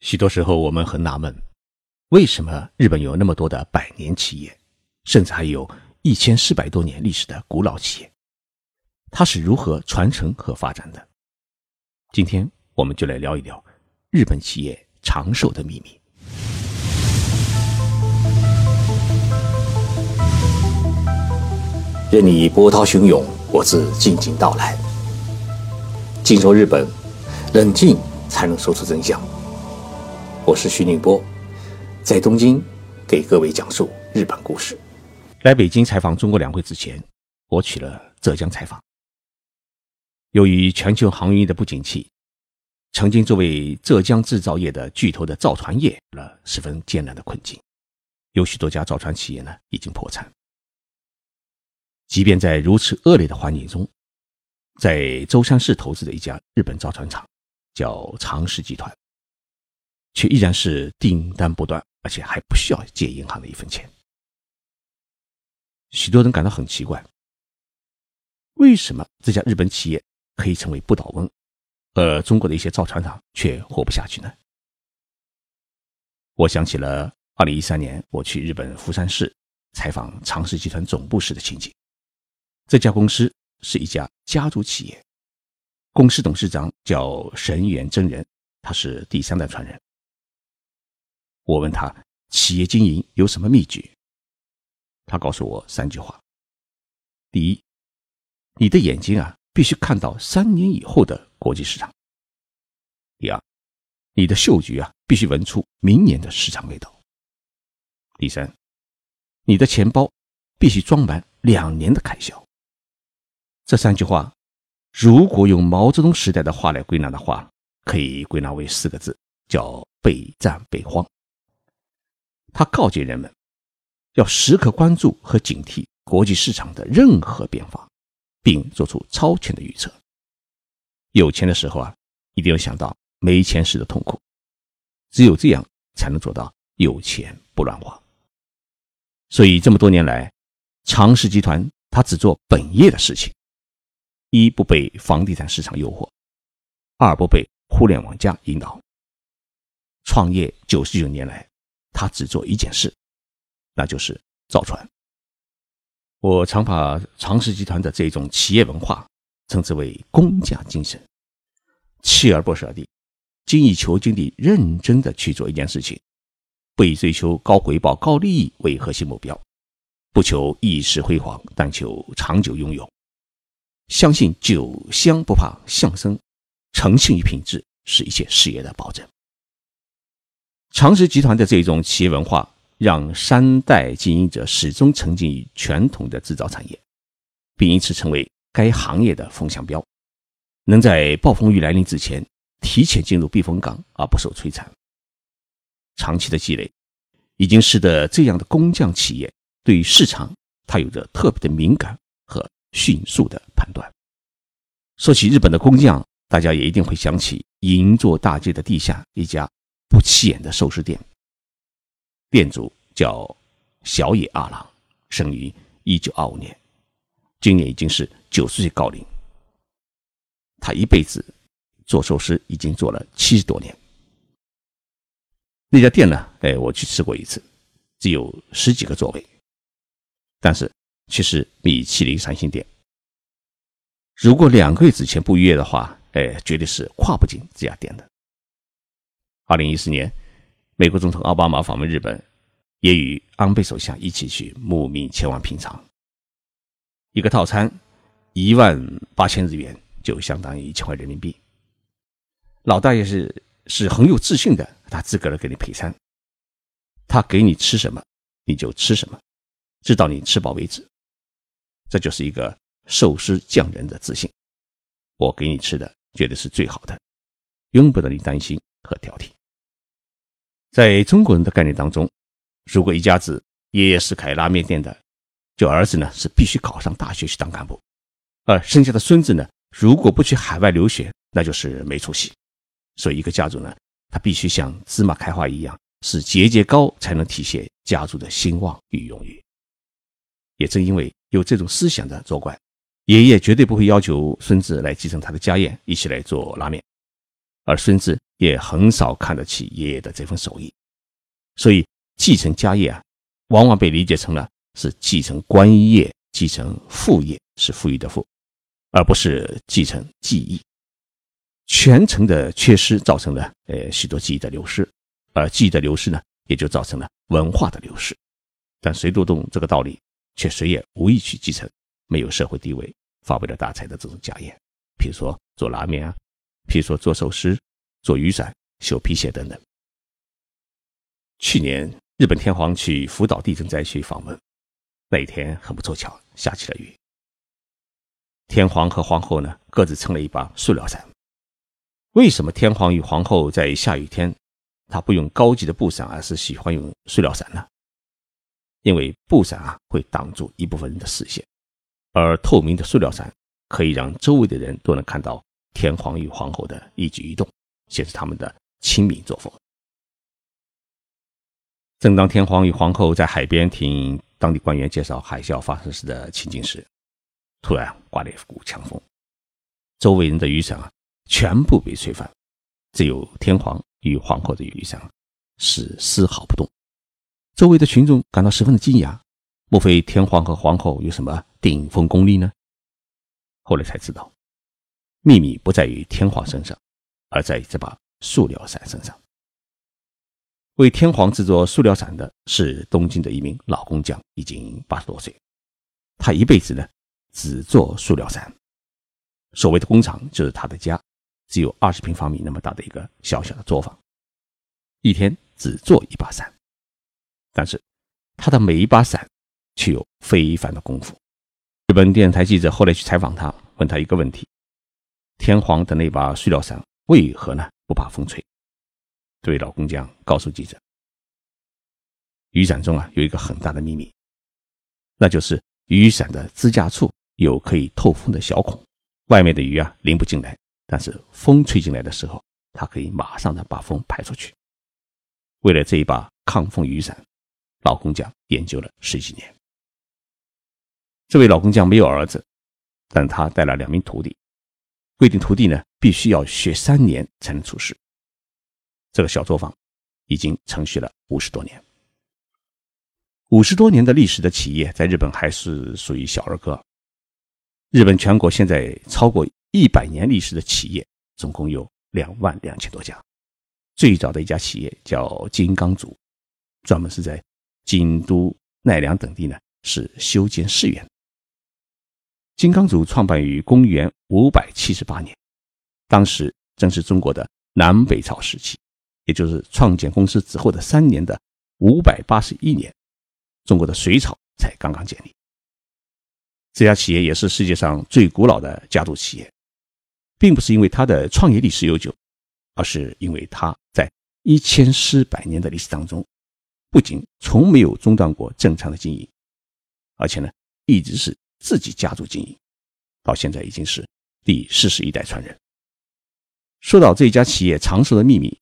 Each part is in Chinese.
许多时候，我们很纳闷，为什么日本有那么多的百年企业，甚至还有一千四百多年历史的古老企业，它是如何传承和发展的？今天，我们就来聊一聊日本企业长寿的秘密。任你波涛汹涌，我自静静到来。静说日本，冷静才能说出真相。我是徐宁波，在东京给各位讲述日本故事。来北京采访中国两会之前，我去了浙江采访。由于全球航运的不景气，曾经作为浙江制造业的巨头的造船业了十分艰难的困境，有许多家造船企业呢已经破产。即便在如此恶劣的环境中，在舟山市投资的一家日本造船厂，叫长实集团。却依然是订单不断，而且还不需要借银行的一分钱。许多人感到很奇怪，为什么这家日本企业可以成为不倒翁，而中国的一些造船厂却活不下去呢？我想起了二零一三年我去日本福山市采访长实集团总部时的情景。这家公司是一家家族企业，公司董事长叫神原真人，他是第三代传人。我问他企业经营有什么秘诀？他告诉我三句话：第一，你的眼睛啊必须看到三年以后的国际市场；第二，你的嗅觉啊必须闻出明年的市场味道；第三，你的钱包必须装满两年的开销。这三句话，如果用毛泽东时代的话来归纳的话，可以归纳为四个字，叫备战备荒。他告诫人们，要时刻关注和警惕国际市场的任何变化，并做出超前的预测。有钱的时候啊，一定要想到没钱时的痛苦，只有这样才能做到有钱不乱花。所以这么多年来，长实集团他只做本业的事情：一不被房地产市场诱惑，二不被互联网加引导。创业九十九年来。他只做一件事，那就是造船。我常把长实集团的这种企业文化称之为工匠精神，锲而不舍地、精益求精地、认真的去做一件事情，不以追求高回报、高利益为核心目标，不求一时辉煌，但求长久拥有。相信酒香不怕巷生，诚信与品质是一切事业的保证。长实集团的这种企业文化，让三代经营者始终沉浸于传统的制造产业，并因此成为该行业的风向标，能在暴风雨来临之前提前进入避风港而不受摧残。长期的积累，已经使得这样的工匠企业对于市场，它有着特别的敏感和迅速的判断。说起日本的工匠，大家也一定会想起银座大街的地下一家。不起眼的寿司店，店主叫小野二郎，生于一九二五年，今年已经是九十岁高龄。他一辈子做寿司已经做了七十多年。那家店呢？哎，我去吃过一次，只有十几个座位，但是却是米其林三星店。如果两个月之前不预约的话，哎，绝对是跨不进这家店的。二零一四年，美国总统奥巴马访问日本，也与安倍首相一起去慕名前往品尝。一个套餐一万八千日元，就相当于一千块人民币。老大爷是是很有自信的，他自个儿给你配餐，他给你吃什么你就吃什么，直到你吃饱为止。这就是一个寿司匠人的自信。我给你吃的绝对是最好的，用不得你担心和挑剔。在中国人的概念当中，如果一家子爷爷是开拉面店的，就儿子呢是必须考上大学去当干部，而剩下的孙子呢，如果不去海外留学，那就是没出息。所以一个家族呢，他必须像芝麻开花一样，是节节高，才能体现家族的兴旺与荣誉。也正因为有这种思想的作怪，爷爷绝对不会要求孙子来继承他的家业，一起来做拉面，而孙子也很少看得起爷爷的这份手艺，所以继承家业啊，往往被理解成了是继承官业、继承父业，是富裕的富，而不是继承技艺。传承的缺失造成了呃许多技艺的流失，而技艺的流失呢，也就造成了文化的流失。但谁都懂这个道理，却谁也无意去继承没有社会地位、发不了大财的这种家业。比如说做拉面啊，比如说做寿司、做雨伞、修皮鞋等等。去年日本天皇去福岛地震灾区访问，那一天很不凑巧，下起了雨。天皇和皇后呢，各自撑了一把塑料伞。为什么天皇与皇后在下雨天，他不用高级的布伞，而是喜欢用塑料伞呢？因为布伞啊会挡住一部分人的视线，而透明的塑料伞可以让周围的人都能看到天皇与皇后的一举一动，显示他们的亲民作风。正当天皇与皇后在海边听当地官员介绍海啸发生时的情景时，突然刮了一股强风，周围人的雨伞啊。全部被吹翻，只有天皇与皇后的雨伞是丝毫不动。周围的群众感到十分的惊讶，莫非天皇和皇后有什么顶峰功力呢？后来才知道，秘密不在于天皇身上，而在这把塑料伞身上。为天皇制作塑料伞的是东京的一名老工匠，已经八十多岁，他一辈子呢只做塑料伞。所谓的工厂就是他的家。只有二十平方米那么大的一个小小的作坊，一天只做一把伞，但是他的每一把伞却有非凡的功夫。日本电视台记者后来去采访他，问他一个问题：天皇的那把塑料伞为何呢不怕风吹？这位老工匠告诉记者，雨伞中啊有一个很大的秘密，那就是雨伞的支架处有可以透风的小孔，外面的雨啊淋不进来。但是风吹进来的时候，它可以马上的把风排出去。为了这一把抗风雨伞，老工匠研究了十几年。这位老工匠没有儿子，但他带了两名徒弟，规定徒弟呢必须要学三年才能出师。这个小作坊已经承续了五十多年。五十多年的历史的企业，在日本还是属于小儿科。日本全国现在超过。一百年历史的企业总共有两万两千多家。最早的一家企业叫金刚组，专门是在京都、奈良等地呢是修建寺院。金刚组创办于公元五百七十八年，当时正是中国的南北朝时期，也就是创建公司之后的三年的五百八十一年，中国的隋朝才刚刚建立。这家企业也是世界上最古老的家族企业。并不是因为它的创业历史悠久，而是因为它在一千四百年的历史当中，不仅从没有中断过正常的经营，而且呢，一直是自己家族经营，到现在已经是第四十一代传人。说到这家企业长寿的秘密，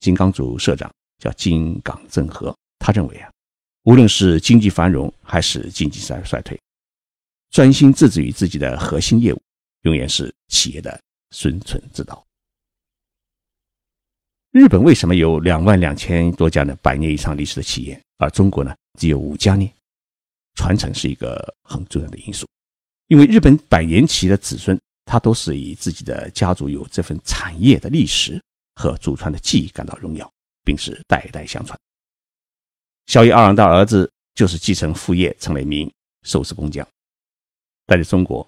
金刚组社长叫金港正和，他认为啊，无论是经济繁荣还是经济衰衰退，专心致志于自己的核心业务，永远是企业的。生存之道。日本为什么有两万两千多家的百年以上历史的企业，而中国呢只有五家呢？传承是一个很重要的因素，因为日本百年企业的子孙，他都是以自己的家族有这份产业的历史和祖传的技艺感到荣耀，并是代代相传。小野二郎的儿子就是继承父业，成了一名寿司工匠，但在中国。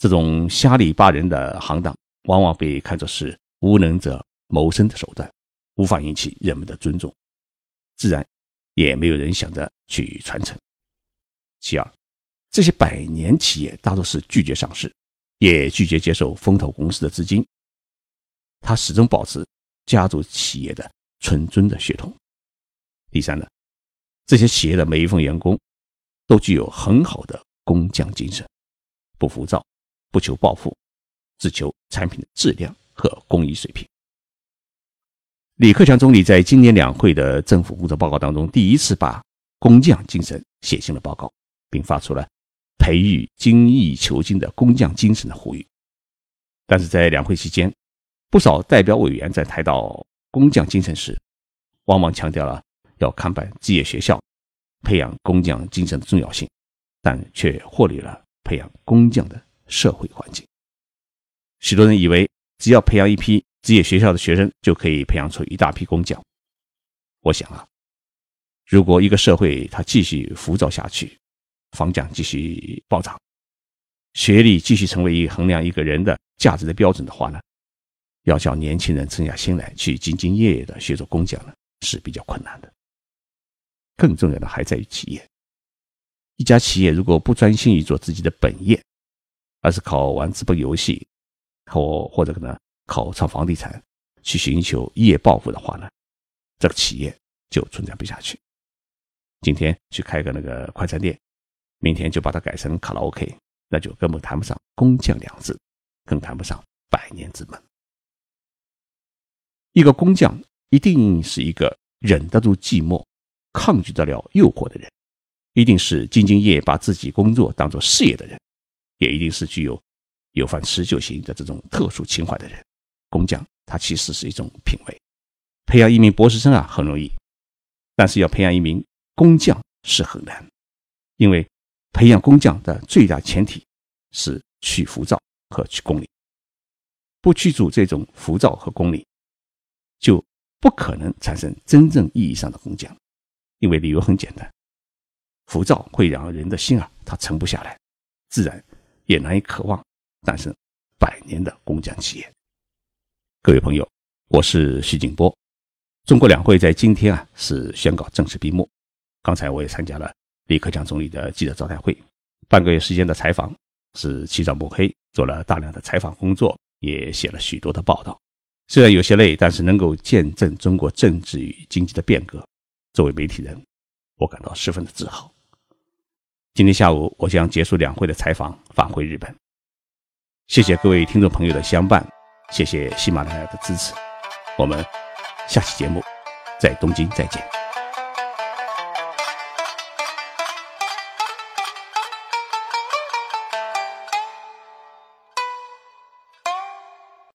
这种瞎里巴人的行当，往往被看作是无能者谋生的手段，无法引起人们的尊重，自然也没有人想着去传承。其二，这些百年企业大多是拒绝上市，也拒绝接受风投公司的资金，他始终保持家族企业的纯尊的血统。第三呢，这些企业的每一份员工都具有很好的工匠精神，不浮躁。不求暴富，只求产品的质量和工艺水平。李克强总理在今年两会的政府工作报告当中，第一次把工匠精神写进了报告，并发出了培育精益求精的工匠精神的呼吁。但是在两会期间，不少代表委员在谈到工匠精神时，往往强调了要看办职业学校，培养工匠精神的重要性，但却忽略了培养工匠的社会环境。许多人以为，只要培养一批职业学校的学生，就可以培养出一大批工匠。我想啊，如果一个社会它继续浮躁下去，房价继续暴涨，学历继续成为一衡量一个人的价值的标准的话呢？要叫年轻人沉下心来去兢兢业业的学做工匠呢，是比较困难的。更重要的还在于企业。一家企业如果不专心于做自己的本业，而是靠玩资本游戏，或或者可能靠炒房地产去寻求一夜暴富的话呢，这个企业就存在不下去。今天去开个那个快餐店，明天就把它改成卡拉 OK，那就根本谈不上工匠两字，更谈不上百年之门。一个工匠一定是一个忍得住寂寞、抗拒得了诱惑的人，一定是兢兢业业把自己工作当做事业的人，也一定是具有有饭吃就行的这种特殊情怀的人。工匠他其实是一种品味。培养一名博士生啊很容易，但是要培养一名工匠是很难，因为培养工匠的最大前提是去浮躁和去功利。不去除这种浮躁和功利。就不可能产生真正意义上的工匠，因为理由很简单，浮躁会让人的心啊，它沉不下来，自然也难以渴望诞生百年的工匠企业。各位朋友，我是徐景波。中国两会在今天啊是宣告正式闭幕。刚才我也参加了李克强总理的记者招待会，半个月时间的采访是起早摸黑做了大量的采访工作，也写了许多的报道。虽然有些累，但是能够见证中国政治与经济的变革，作为媒体人，我感到十分的自豪。今天下午，我将结束两会的采访，返回日本。谢谢各位听众朋友的相伴，谢谢喜马拉雅的支持。我们下期节目在东京再见。